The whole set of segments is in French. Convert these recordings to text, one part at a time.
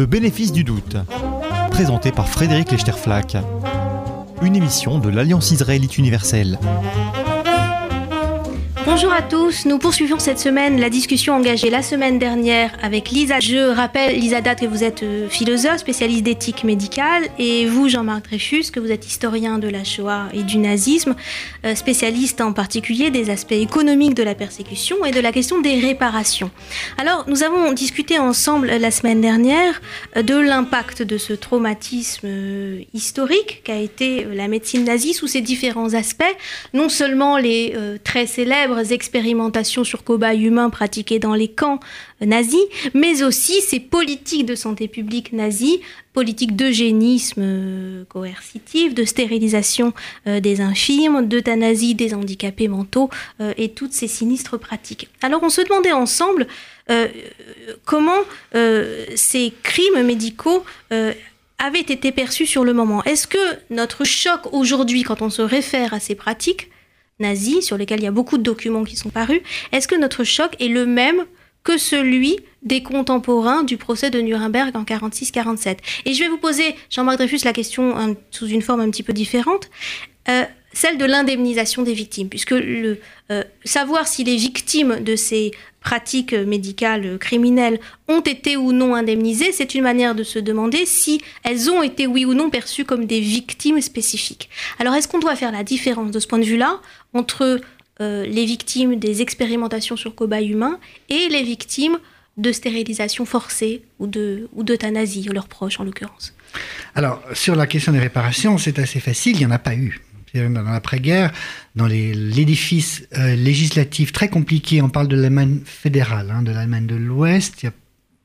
Le bénéfice du doute, présenté par Frédéric Lechterflack, une émission de l'Alliance israélite universelle. Bonjour à tous, nous poursuivons cette semaine la discussion engagée la semaine dernière avec Lisa. Je rappelle, Lisa Date, que vous êtes euh, philosophe, spécialiste d'éthique médicale, et vous, Jean-Marc Dreyfus, que vous êtes historien de la Shoah et du nazisme, euh, spécialiste en particulier des aspects économiques de la persécution et de la question des réparations. Alors, nous avons discuté ensemble la semaine dernière euh, de l'impact de ce traumatisme historique qu'a été la médecine nazie sous ses différents aspects, non seulement les très célèbres expérimentations sur cobayes humains pratiquées dans les camps nazis, mais aussi ces politiques de santé publique nazies, politiques d'eugénisme euh, coercitif, de stérilisation euh, des infirmes, d'euthanasie des handicapés mentaux euh, et toutes ces sinistres pratiques. Alors on se demandait ensemble comment ces crimes médicaux avaient été perçus sur le moment. Est-ce que notre choc aujourd'hui, quand on se réfère à ces pratiques, nazis, sur lesquels il y a beaucoup de documents qui sont parus, est-ce que notre choc est le même que celui des contemporains du procès de Nuremberg en 46-47 Et je vais vous poser, Jean-Marc Dreyfus, la question sous une forme un petit peu différente. Euh, celle de l'indemnisation des victimes, puisque le, euh, savoir si les victimes de ces pratiques médicales criminelles ont été ou non indemnisées, c'est une manière de se demander si elles ont été oui ou non perçues comme des victimes spécifiques. Alors est-ce qu'on doit faire la différence de ce point de vue-là entre euh, les victimes des expérimentations sur cobayes humains et les victimes de stérilisation forcée ou d'euthanasie, leurs proches en l'occurrence? Alors, sur la question des réparations, c'est assez facile, il n'y en a pas eu dans l'après-guerre, dans l'édifice euh, législatif très compliqué, on parle de l'Allemagne fédérale, hein, de l'Allemagne de l'Ouest.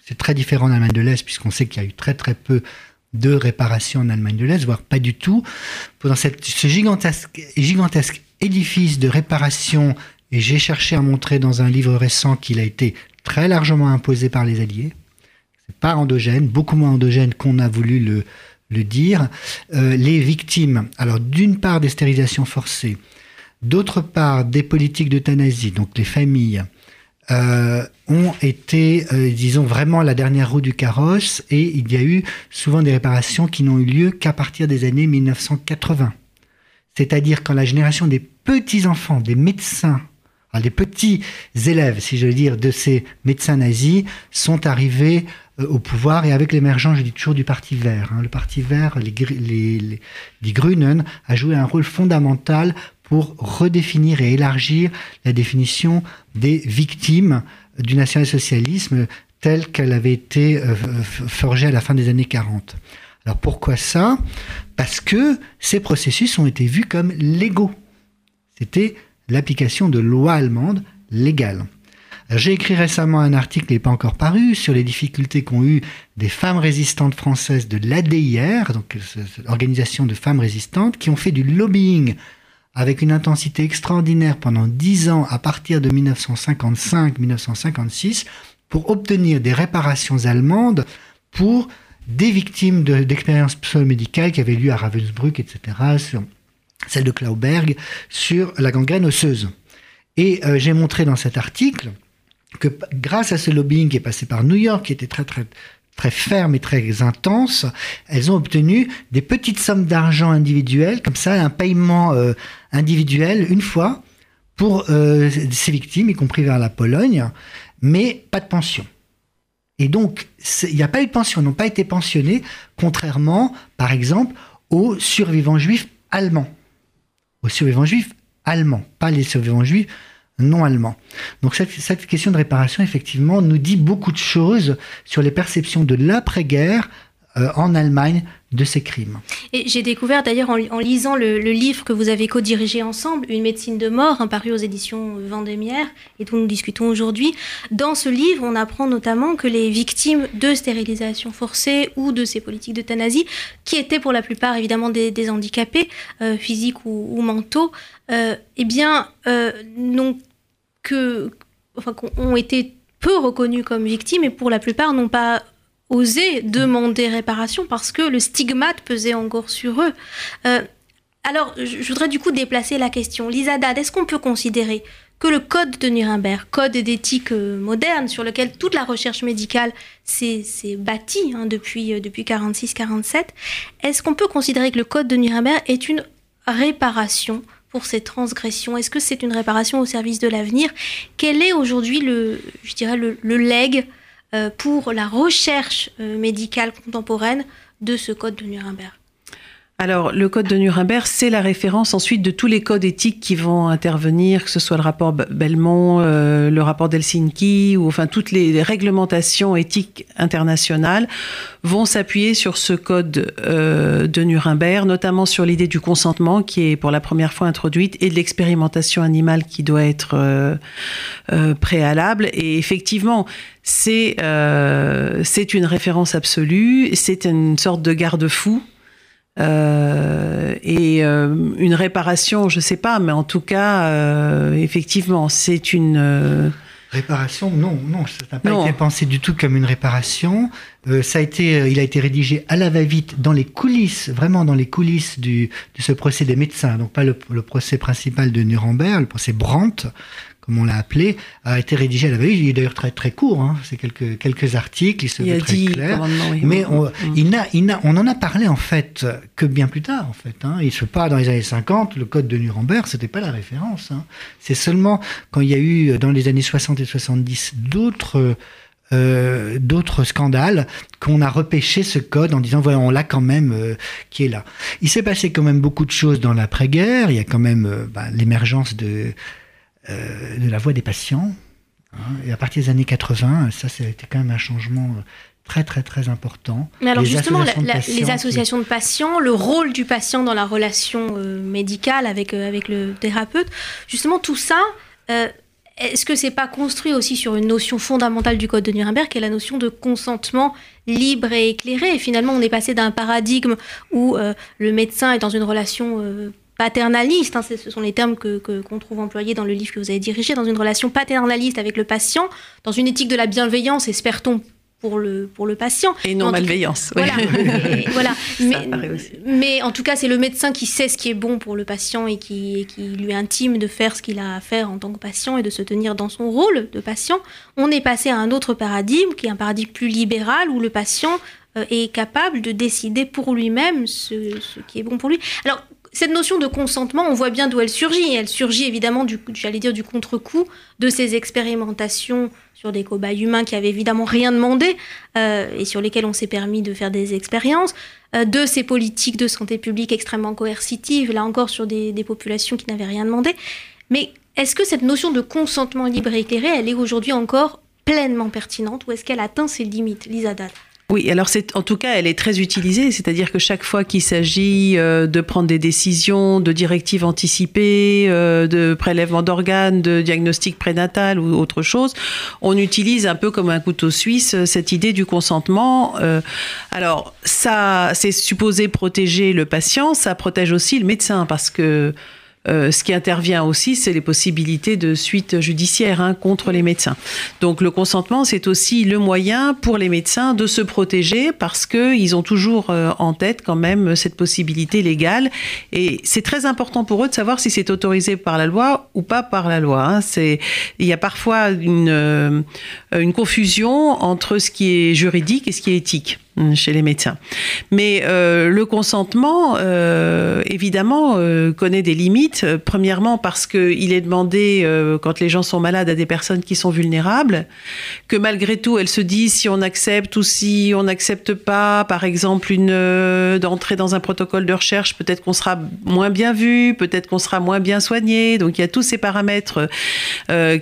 C'est très différent de l'Allemagne de l'Est, puisqu'on sait qu'il y a eu très très peu de réparations en Allemagne de l'Est, voire pas du tout. Dans cette, ce gigantesque, gigantesque édifice de réparation, et j'ai cherché à montrer dans un livre récent qu'il a été très largement imposé par les Alliés. C'est pas endogène, beaucoup moins endogène qu'on a voulu le, le dire, euh, les victimes, alors d'une part des stérilisations forcées, d'autre part des politiques d'euthanasie, donc les familles, euh, ont été, euh, disons, vraiment la dernière roue du carrosse et il y a eu souvent des réparations qui n'ont eu lieu qu'à partir des années 1980. C'est-à-dire quand la génération des petits-enfants, des médecins, des petits élèves, si je veux dire, de ces médecins nazis sont arrivés au pouvoir et avec l'émergence, je dis toujours, du Parti vert. Hein. Le Parti vert, les, les, les, Grünen, a joué un rôle fondamental pour redéfinir et élargir la définition des victimes du national-socialisme telle qu'elle avait été euh, forgée à la fin des années 40. Alors pourquoi ça? Parce que ces processus ont été vus comme légaux. C'était l'application de lois allemandes légales. J'ai écrit récemment un article, qui n'est pas encore paru, sur les difficultés qu'ont eu des femmes résistantes françaises de l'ADIR, donc l'organisation de femmes résistantes, qui ont fait du lobbying avec une intensité extraordinaire pendant dix ans à partir de 1955-1956 pour obtenir des réparations allemandes pour des victimes d'expériences médicales qui avaient lieu à Ravensbrück, etc., sur celle de Klauberg, sur la gangrène osseuse. Et euh, j'ai montré dans cet article que grâce à ce lobbying qui est passé par New York, qui était très très très ferme et très intense, elles ont obtenu des petites sommes d'argent individuelles, comme ça, un paiement euh, individuel une fois pour euh, ces victimes, y compris vers la Pologne, mais pas de pension. Et donc, il n'y a pas eu de pension, n'ont pas été pensionnés, contrairement, par exemple, aux survivants juifs allemands. Aux survivants juifs allemands, pas les survivants juifs non allemand. Donc cette, question de réparation, effectivement, nous dit beaucoup de choses sur les perceptions de l'après-guerre euh, en Allemagne de ces crimes. Et j'ai découvert d'ailleurs en, lisant le, livre que vous avez co-dirigé ensemble, Une médecine de mort, un paru aux éditions Vendémiaire, et dont nous discutons aujourd'hui. Dans ce livre, on apprend notamment que les victimes de stérilisation forcée ou de ces politiques d'euthanasie, qui étaient pour la plupart évidemment des, handicapés euh, physiques ou, mentaux, euh, eh bien, n'ont que, enfin, ont été peu reconnus comme victimes et pour la plupart n'ont pas osé demander réparation parce que le stigmate pesait encore sur eux. Euh, alors, je voudrais du coup déplacer la question. Lisa Dad, est-ce qu'on peut considérer que le code de Nuremberg, code d'éthique euh, moderne sur lequel toute la recherche médicale s'est bâtie hein, depuis, euh, depuis 46-47, est-ce qu'on peut considérer que le code de Nuremberg est une réparation pour ces transgressions? Est-ce que c'est une réparation au service de l'avenir? Quel est aujourd'hui le, le, le leg pour la recherche médicale contemporaine de ce code de Nuremberg alors, le code de Nuremberg, c'est la référence ensuite de tous les codes éthiques qui vont intervenir, que ce soit le rapport Belmont, euh, le rapport d'Helsinki, ou enfin toutes les réglementations éthiques internationales vont s'appuyer sur ce code euh, de Nuremberg, notamment sur l'idée du consentement qui est pour la première fois introduite et de l'expérimentation animale qui doit être euh, préalable. Et effectivement, c'est c'est une référence absolue, c'est une sorte de garde-fou euh, et euh, une réparation, je sais pas, mais en tout cas, euh, effectivement, c'est une euh, réparation. Non, non, ça n'a pas été pensé du tout comme une réparation. Euh, ça a été, il a été rédigé à la va-vite dans les coulisses, vraiment dans les coulisses du, de ce procès des médecins. Donc pas le, le procès principal de Nuremberg, le procès Brandt, comme on l'a appelé, a été rédigé à la veille. Il est d'ailleurs très très court, hein. c'est quelques quelques articles, il se il veut très dit clair. Mais on, mm. il n'a, il n'a, on en a parlé en fait que bien plus tard en fait. Hein. Il se pas dans les années 50, le code de Nuremberg, c'était pas la référence. Hein. C'est seulement quand il y a eu dans les années 60 et 70 d'autres euh, d'autres scandales qu'on a repêché ce code en disant voilà on l'a quand même euh, qui est là. Il s'est passé quand même beaucoup de choses dans l'après-guerre. Il y a quand même euh, bah, l'émergence de euh, de la voix des patients. Hein, et à partir des années 80, ça, ça a été quand même un changement euh, très très très important. Mais alors les justement, associations la, la, patients, les associations de patients, le rôle du patient dans la relation euh, médicale avec, euh, avec le thérapeute, justement tout ça, euh, est-ce que c'est pas construit aussi sur une notion fondamentale du Code de Nuremberg, qui est la notion de consentement libre et éclairé? Et finalement, on est passé d'un paradigme où le médecin est dans une relation paternaliste, hein, ce sont les termes que, que, qu'on trouve employés dans le livre que vous avez dirigé, dans une relation paternaliste avec le patient, dans une éthique de la bienveillance, espère-t-on, pour le, pour le patient. Et non malveillance. Voilà. et, voilà. mais, mais, en tout cas, c'est le médecin qui sait ce qui est bon pour le patient et qui, et qui lui intime de faire ce qu'il a à faire en tant que patient et de se tenir dans son rôle de patient. On est passé à un autre paradigme, qui est un paradigme plus libéral, où le patient euh, est capable de décider pour lui-même ce, ce, qui est bon pour lui. Alors, cette notion de consentement, on voit bien d'où elle surgit. Elle surgit évidemment, du, j'allais dire, du contre-coup de ces expérimentations sur des cobayes humains qui avaient évidemment rien demandé euh, et sur lesquels on s'est permis de faire des expériences, euh, de ces politiques de santé publique extrêmement coercitives, là encore sur des, populations qui n'avaient rien demandé. Mais est-ce que cette notion de consentement libre et éclairé, elle est aujourd'hui encore pleinement pertinente ou est-ce qu'elle atteint ses limites, Lisa Dad oui, alors c'est en tout cas, elle est très utilisée, c'est-à-dire que chaque fois qu'il s'agit euh, de prendre des décisions, de directives anticipées, euh, de prélèvement d'organes, de diagnostic prénatal ou autre chose, on utilise un peu comme un couteau suisse euh, cette idée du consentement. Euh, alors ça, c'est supposé protéger le patient, ça protège aussi le médecin parce que euh, ce qui intervient aussi, c'est les possibilités de suite judiciaire hein, contre les médecins. Donc le consentement, c'est aussi le moyen pour les médecins de se protéger parce qu'ils ont toujours euh, en tête quand même cette possibilité légale. Et c'est très important pour eux de savoir si c'est autorisé par la loi ou pas par la loi. Hein. Il y a parfois une, euh, une confusion entre ce qui est juridique et ce qui est éthique chez les médecins. Mais euh, le consentement, euh, évidemment, euh, connaît des limites. Premièrement, parce qu'il est demandé, quand les gens sont malades, à des personnes qui sont vulnérables, que malgré tout, elles se disent si on accepte ou si on n'accepte pas, par exemple, d'entrer dans un protocole de recherche, peut-être qu'on sera moins bien vu, peut-être qu'on sera moins bien soigné. Donc il y a tous ces paramètres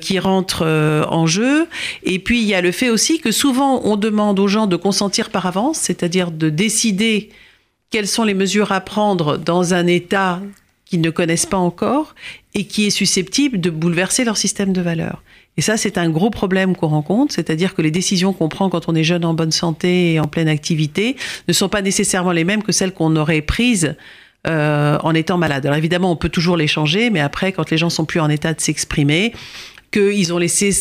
qui rentrent en jeu. Et puis il y a le fait aussi que souvent on demande aux gens de consentir par avance c'est-à-dire de décider quelles sont les mesures à prendre dans un État qu'ils ne connaissent pas encore et qui est susceptible de bouleverser leur système de valeurs. Et ça, c'est un gros problème qu'on rencontre, c'est-à-dire que les décisions qu'on prend quand on est jeune en bonne santé et en pleine activité ne sont pas nécessairement les mêmes que celles qu'on aurait prises euh, en étant malade. Alors évidemment, on peut toujours les changer, mais après, quand les gens sont plus en état de s'exprimer, qu'ils ont laissé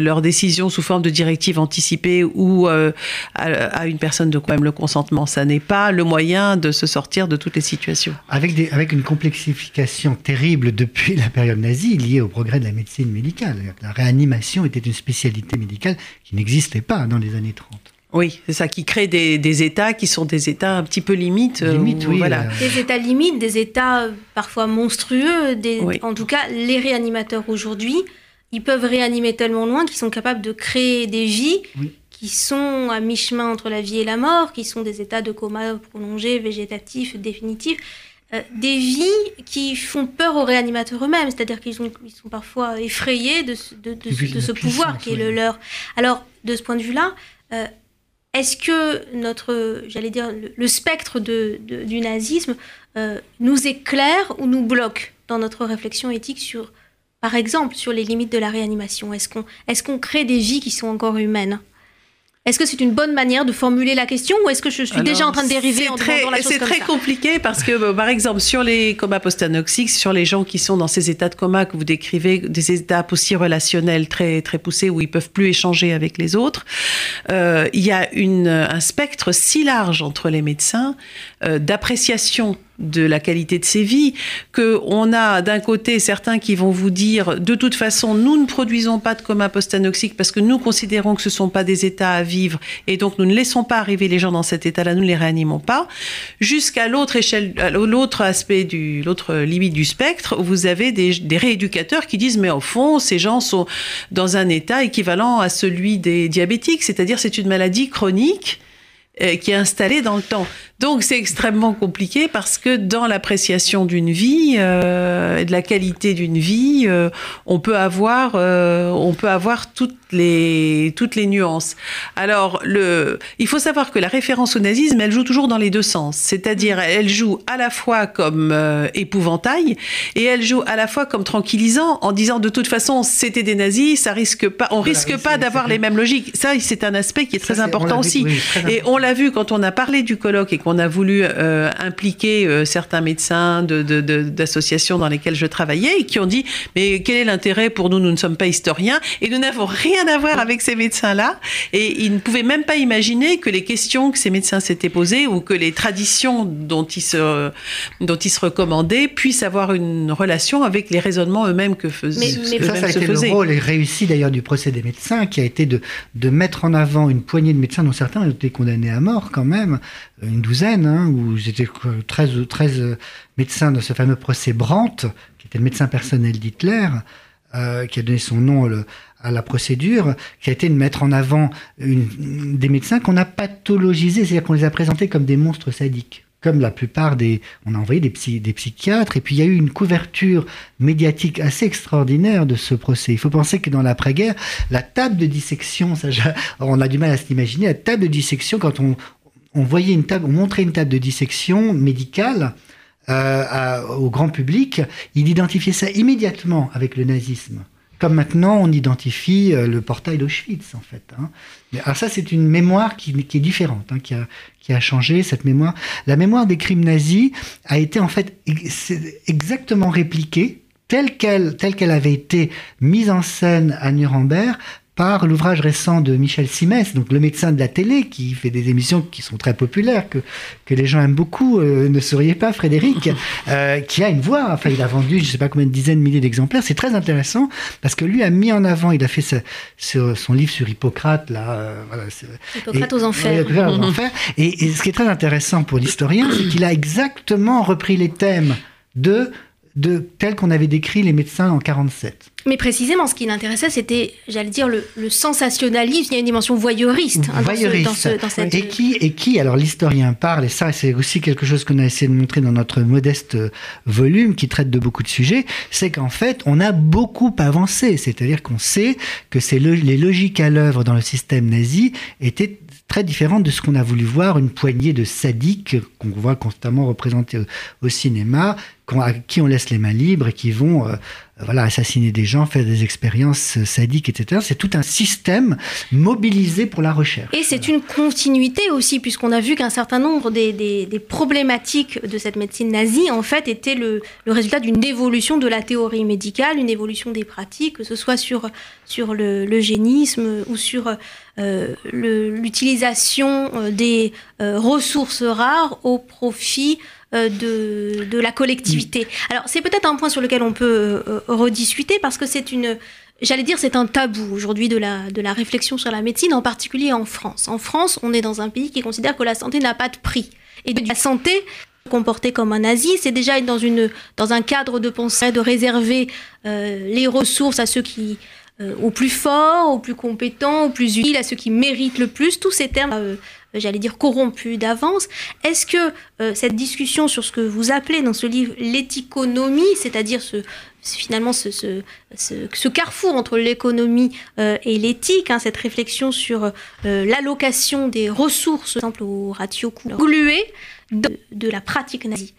leur décision sous forme de directive anticipée ou à, à, une personne de quand même le consentement. Ça n'est pas le moyen de se sortir de toutes les situations. Avec, des, avec une complexification terrible depuis la période nazie liée au progrès de la médecine médicale. La réanimation était une spécialité médicale qui n'existait pas dans les années 30. Oui, c'est ça qui crée des, états qui sont des états un petit peu limites. Euh, oui, voilà. Euh. Des états limites, des états euh, parfois monstrueux. En tout cas, les réanimateurs aujourd'hui, ils peuvent réanimer tellement loin qu'ils sont capables de créer des vies qui sont à mi-chemin entre la vie et la mort, qui sont des états de coma prolongé, végétatif, définitif. des vies qui font peur aux réanimateurs eux-mêmes, c'est-à-dire qu'ils sont, ils sont parfois effrayés de, ce pouvoir qui est le leur. Alors, de ce point de vue-là, est-ce que notre, j'allais dire, le, spectre du nazisme euh, nous éclaire ou nous bloque dans notre réflexion éthique sur, par exemple, sur les limites de la réanimation Est-ce qu'on est qu'on crée des vies qui sont encore humaines? Est-ce que c'est une bonne manière de formuler la question ou est-ce que je suis déjà en train de dériver en très, la C'est très compliqué parce que, par exemple, sur les comas post-anoxiques, sur les gens qui sont dans ces états de coma que vous décrivez, des états aussi relationnels très, très poussés où ils peuvent plus échanger avec les autres, euh, il y a une, un spectre si large entre les médecins euh, d'appréciation de la qualité de ces vies, que on a d'un côté certains qui vont vous dire de toute façon nous ne produisons pas de coma post-anoxique parce que nous considérons que ce ne sont pas des états à vivre et donc nous ne laissons pas arriver les gens dans cet état-là, nous ne les réanimons pas, jusqu'à l'autre échelle, l'autre aspect du, l'autre limite du spectre, où vous avez des, des rééducateurs qui disent mais au fond ces gens sont dans un état équivalent à celui des diabétiques, c'est-à-dire c'est une maladie chronique euh, qui est installée dans le temps. Donc c'est extrêmement compliqué parce que dans l'appréciation d'une vie euh, et de la qualité d'une vie, euh, on peut avoir euh, on peut avoir toutes les toutes les nuances. Alors le il faut savoir que la référence au nazisme, elle joue toujours dans les deux sens. C'est-à-dire mm. elle joue à la fois comme épouvantail et elle joue à la fois comme tranquillisant en disant de toute façon c'était des nazis, ça risque pas on risque pas d'avoir les mêmes logiques. Ça c'est un aspect qui est très important aussi. et on l'a vu quand on a parlé du colloque et qu'on on a voulu euh, impliquer euh, certains médecins d'associations dans lesquelles je travaillais et qui ont dit mais quel est l'intérêt? Pour nous Nous ne sommes pas historiens et nous n'avons rien à voir avec ces médecins-là. Et ils ne pouvaient même pas imaginer que les questions que ces médecins s'étaient posées ou que les traditions dont ils se, dont ils se recommandaient puissent avoir une relation avec les raisonnements eux-mêmes que faisaient. Mais, ça, ça a été le rôle et réussi d'ailleurs du procès des médecins qui a été de, de mettre en avant une poignée de médecins dont certains ont été condamnés à mort quand même, une douzaine, hein, où j'étais 13, 13 médecins dans ce fameux procès Brandt, qui était le médecin personnel d'Hitler, euh, qui a donné son nom à la procédure, qui a été de mettre en avant une, des médecins qu'on a pathologisés, c'est-à-dire qu'on les a présentés comme des monstres sadiques comme la plupart des... On a envoyé des, des psychiatres, et puis il y a eu une couverture médiatique assez extraordinaire de ce procès. Il faut penser que dans l'après-guerre, la table de dissection, ça, on a du mal à s'imaginer, la table de dissection, quand on, on voyait une table, on montrait une table de dissection médicale euh, au grand public, il identifiait ça immédiatement avec le nazisme. Comme maintenant, on identifie euh, le portail d'Auschwitz, en fait. Hein. Alors ça, c'est une mémoire qui, est différente, hein, qui, a, changé cette mémoire. La mémoire des crimes nazis a été en fait exactement répliquée telle qu'elle avait été mise en scène à Nuremberg par l'ouvrage récent de Michel Simès, donc le médecin de la télé, qui fait des émissions qui sont très populaires, que, que les gens aiment beaucoup. Euh, ne sauriez pas, Frédéric, euh, qui a une voix. Enfin, il a vendu, je ne sais pas combien de dizaines de milliers d'exemplaires. C'est très intéressant parce que lui a mis en avant, il a fait son livre sur Hippocrate, là. Euh, Hippocrate aux enfers. aux enfers. Et, et ce qui est très intéressant pour l'historien, c'est qu'il a exactement repris les thèmes de de tel qu'on avait décrit les médecins en 47. Mais précisément, ce qui l'intéressait, c'était, j'allais dire, le, sensationnalisme. Il y a une dimension voyeuriste, hein, voyeuriste. Dans, cette... Et qui, et qui alors l'historien parle, et ça c'est aussi quelque chose qu'on a essayé de montrer dans notre modeste volume qui traite de beaucoup de sujets, c'est qu'en fait, on a beaucoup avancé. C'est-à-dire qu'on sait que les logiques à l'œuvre dans le système nazi étaient très différente de ce qu'on a voulu voir, une poignée de sadiques qu'on voit constamment représentés au, cinéma, à qui on laisse les mains libres et qui vont euh, voilà, assassiner des gens, faire des expériences sadiques, etc. C'est tout un système mobilisé pour la recherche. Et c'est une continuité aussi, puisqu'on a vu qu'un certain nombre des, des, problématiques de cette médecine nazie, en fait, étaient le, le résultat d'une évolution de la théorie médicale, une évolution des pratiques, que ce soit sur, sur ou sur euh, l'utilisation euh, des euh, ressources rares au profit euh, de, de, la collectivité. Alors c'est peut-être un point sur lequel on peut euh, rediscuter parce que c'est une, j'allais dire, c'est un tabou aujourd'hui de la, de la réflexion sur la médecine, en particulier en France. En France, on est dans un pays qui considère que la santé n'a pas de prix. Et de la santé, comportée comme un nazi, c'est déjà être dans, une, dans un cadre de pensée de réserver euh, les ressources à ceux qui, euh, aux plus forts, aux plus compétents, aux plus utiles, à ceux qui méritent le plus. Tous ces termes euh, j'allais dire, corrompu d'avance. Est-ce que euh, cette discussion sur ce que vous appelez dans ce livre l'éthiconomie, c'est-à-dire ce, finalement ce, carrefour entre l'économie euh, et l'éthique, hein, cette réflexion sur euh, l'allocation des ressources, par exemple au ratio coût de, de la pratique nazie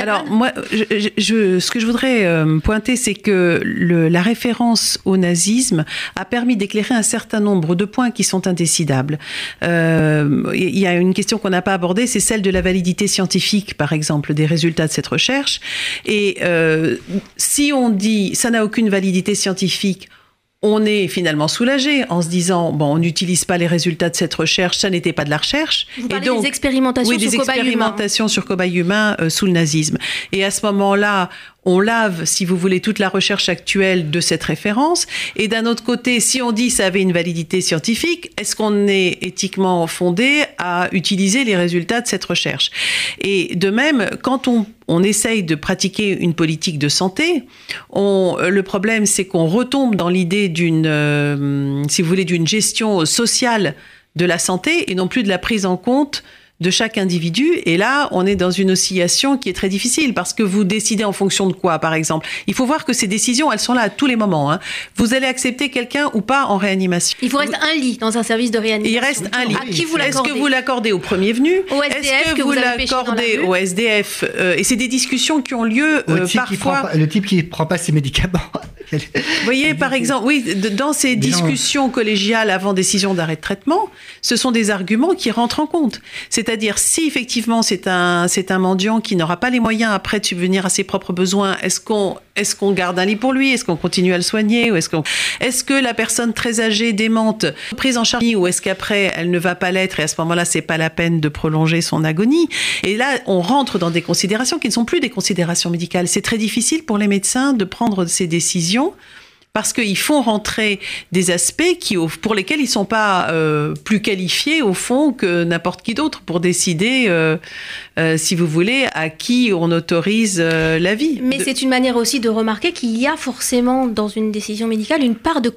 alors moi, je, je, ce que je voudrais euh, pointer, c'est que le, la référence au nazisme a permis d'éclairer un certain nombre de points qui sont indécidables. Euh, il y a une question qu'on n'a pas abordée, c'est celle de la validité scientifique, par exemple, des résultats de cette recherche. Et euh, si on dit ça n'a aucune validité scientifique, on est finalement soulagé en se disant bon, on n'utilise pas les résultats de cette recherche, ça n'était pas de la recherche. Vous et donc, des expérimentations oui, sur des expérimentations humain. sur cobayes humains euh, sous le nazisme. Et à ce moment-là, on lave, si vous voulez, toute la recherche actuelle de cette référence. Et d'un autre côté, si on dit ça avait une validité scientifique, est-ce qu'on est éthiquement fondé à utiliser les résultats de cette recherche? Et de même, quand on, essaye de pratiquer une politique de santé, le problème, c'est qu'on retombe dans l'idée d'une, euh, si vous voulez, d'une gestion sociale de la santé et non plus de la prise en compte de chaque individu. Et là, on est dans une oscillation qui est très difficile parce que vous décidez en fonction de quoi, par exemple. Il faut voir que ces décisions, elles sont là à tous les moments. Hein. Vous allez accepter quelqu'un ou pas en réanimation. Il vous reste un lit dans un service de réanimation. Il reste un lit. À qui vous Est-ce que vous l'accordez au premier venu? Au SDF Est-ce que, que vous, l'accordez au SDF euh, Et c'est des discussions qui ont lieu euh, parfois. pas- le type qui prend pas ses médicaments. Vous voyez, par exemple, oui, dans ces discussions collégiales avant décision d'arrêt de traitement, ce sont des arguments qui rentrent en compte. C'est-à-dire, si effectivement c'est un, c'est un mendiant qui n'aura pas les moyens après de subvenir à ses propres besoins, est-ce qu'on, est-ce qu'on garde un lit pour lui? Est-ce qu'on continue à le soigner? Ou est-ce qu'on, est-ce que la personne très âgée, démente, prise en charge, ou est-ce qu'après elle ne va pas l'être et à ce moment-là, c'est pas la peine de prolonger son agonie? Et là, on rentre dans des considérations qui ne sont plus des considérations médicales. C'est très difficile pour les médecins de prendre ces décisions parce qu'ils font rentrer des aspects qui, pour lesquels ils ne sont pas euh, plus qualifiés, au fond, que n'importe qui d'autre pour décider, euh, euh, si vous voulez, à qui on autorise la vie. Mais De- c'est une manière aussi de remarquer qu'il y a forcément dans une décision médicale une part de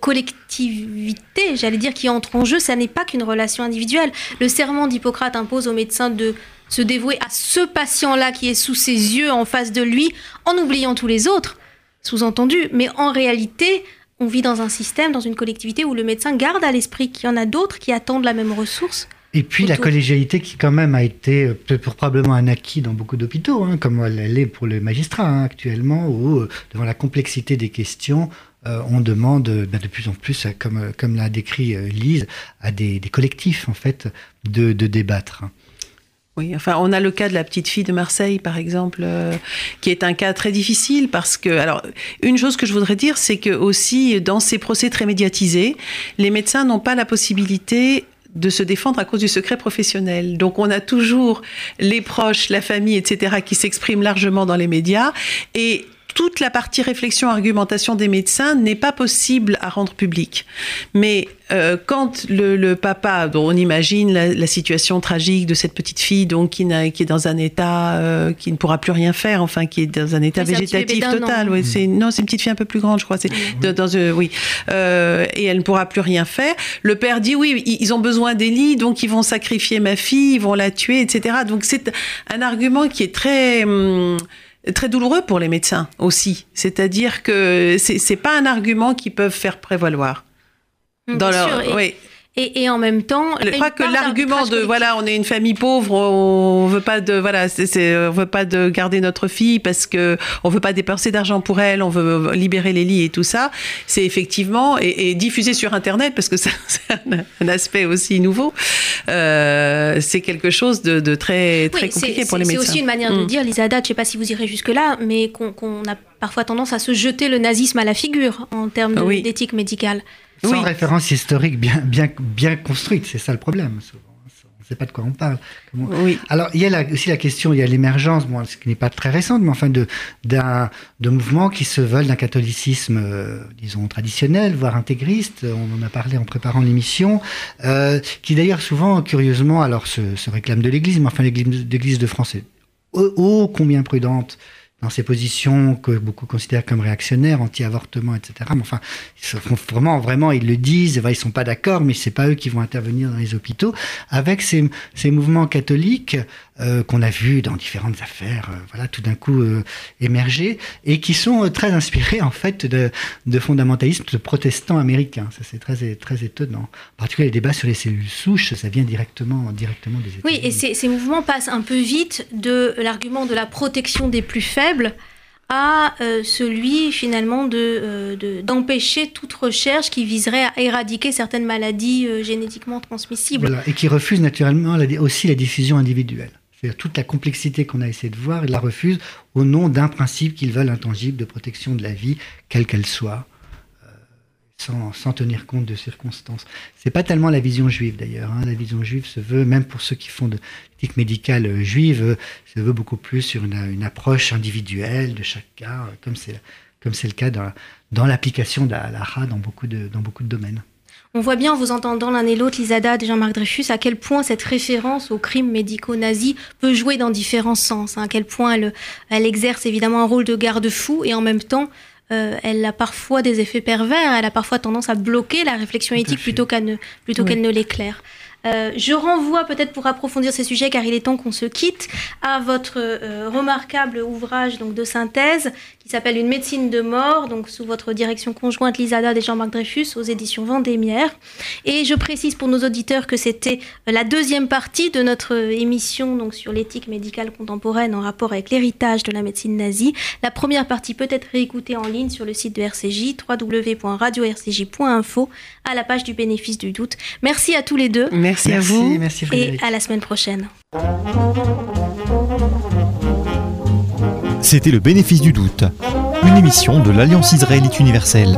collectivité, j'allais dire, qui entre en jeu. Ça n'est pas qu'une relation individuelle. Le serment d'Hippocrate impose au médecin de se dévouer à ce patient-là qui est sous ses yeux, en face de lui, en oubliant tous les autres, sous-entendu. Mais en réalité, on vit dans un système, dans une collectivité où le médecin garde à l'esprit qu'il y en a d'autres qui attendent la même ressource. Et puis la collégialité qui quand même a été euh, probablement un acquis dans beaucoup d'hôpitaux, hein, comme elle l'est pour les magistrats hein, actuellement, où euh, devant la complexité des questions, euh, on demande bah, de plus en plus, comme, comme l'a décrit Lise, à des, des collectifs en fait de, de débattre. Oui, enfin, on a le cas de la petite fille de Marseille, par exemple, euh, qui est un cas très difficile parce que, alors, une chose que je voudrais dire, c'est que aussi dans ces procès très médiatisés, les médecins n'ont pas la possibilité de se défendre à cause du secret professionnel. Donc on a toujours les proches, la famille, etc., qui s'expriment largement dans les médias et toute la partie réflexion, argumentation des médecins n'est pas possible à rendre publique. Mais euh, quand le, le papa, dont on imagine la, la situation tragique de cette petite fille, donc qui, n'a- qui est dans un état euh, qui ne pourra plus rien faire, enfin qui est dans un état un végétatif total. Ouais, c'est non, c'est une petite fille un peu plus grande, je crois. C'est dans euh, oui, Euh, et elle ne pourra plus rien faire. Le père dit oui, ils ont besoin des lits, donc ils vont sacrifier ma fille, ils vont la tuer, etc. Donc c'est un argument qui est très hum, très douloureux pour les médecins aussi. C'est-à-dire que c'est c'est pas un argument qu'ils peuvent faire prévaloir. Bien Dans leur, sûr. Et- oui. Et, en même temps, je crois que l'argument de voilà, on est une famille pauvre, on veut pas de voilà, c'est, on veut pas de garder notre fille parce que on veut pas dépenser d'argent pour elle, on veut libérer les lits et tout ça. C'est effectivement et, diffusé sur Internet parce que c'est un, aspect aussi nouveau. Euh, c'est quelque chose de, très très compliqué pour les médecins. C'est aussi une manière de mm. dire, Lisa je sais pas si vous irez jusque là, mais qu'on a parfois tendance à se jeter le nazisme à la figure en termes d'éthique médicale. Sans référence historique bien, bien, bien construite, c'est ça le problème. On ne sait pas de quoi on parle. Oui. Alors, il y a aussi la question, il y a l'émergence, bon, ce qui n'est pas très récente, mais enfin, de, de mouvements qui se veulent d'un catholicisme, euh, disons, traditionnel, voire intégriste. On en a parlé en préparant l'émission, euh, qui d'ailleurs souvent, curieusement, alors se, se réclame de l'Église, mais enfin, l'Église de France est ô combien prudente dans ces positions que beaucoup considèrent comme réactionnaires, anti-avortement, etc. Mais enfin, vraiment, vraiment, ils le disent, ils sont pas d'accord, mais c'est pas eux qui vont intervenir dans les hôpitaux. Avec ces, ces mouvements catholiques euh, qu'on a vus dans différentes affaires, euh, voilà, tout d'un coup euh, émerger, et qui sont très inspirés en fait de, de fondamentalisme de protestants américains. Ça c'est très très étonnant. En particulier les débats sur les cellules souches, ça vient directement directement des États-Unis. Oui, et ces, ces mouvements passent un peu vite de l'argument de la protection des plus faibles à celui finalement de, d'empêcher toute recherche qui viserait à éradiquer certaines maladies génétiquement transmissibles. et qui refuse naturellement aussi la diffusion individuelle. Toute la complexité qu'on a essayé de voir, ils la refusent au nom d'un principe qu'ils veulent intangible de protection de la vie, quelle qu'elle soit sans, tenir compte de circonstances. C'est pas tellement la vision juive d'ailleurs. Hein. La vision juive se veut, même pour ceux qui font de l'éthique médicale euh, juive, euh, se veut beaucoup plus sur une, approche individuelle de chaque cas, euh, comme c'est le cas dans, dans l'application de la dans beaucoup de dans beaucoup de domaines. On voit bien en vous entendant l'un et l'autre, Lisada et Jean-Marc Dreyfus, à quel point cette référence aux crimes médicaux nazis peut jouer dans différents sens, hein. à quel point elle, elle exerce évidemment un rôle de garde-fou et en même temps euh, elle a parfois des effets pervers, elle a parfois tendance à bloquer la réflexion éthique plutôt qu'elle ne, plutôt qu'elle ne l'éclaire. Euh, je renvoie peut-être pour approfondir ces sujets, car il est temps qu'on se quitte, à votre euh, remarquable ouvrage donc, de synthèse qui s'appelle Une médecine de mort, donc sous votre direction conjointe Lisada et Jean-Marc Dreyfus aux éditions Vendémiaire. Et je précise pour nos auditeurs que c'était la deuxième partie de notre émission donc sur l'éthique médicale contemporaine en rapport avec l'héritage de la médecine nazie. La première partie peut être réécoutée en ligne sur le site de RCJ, www.radio-rcj.info, à la page du bénéfice du doute. Merci à tous les deux. Merci, à vous. Merci Et à la semaine prochaine. C'était le bénéfice du doute, une émission de l'Alliance israélite universelle.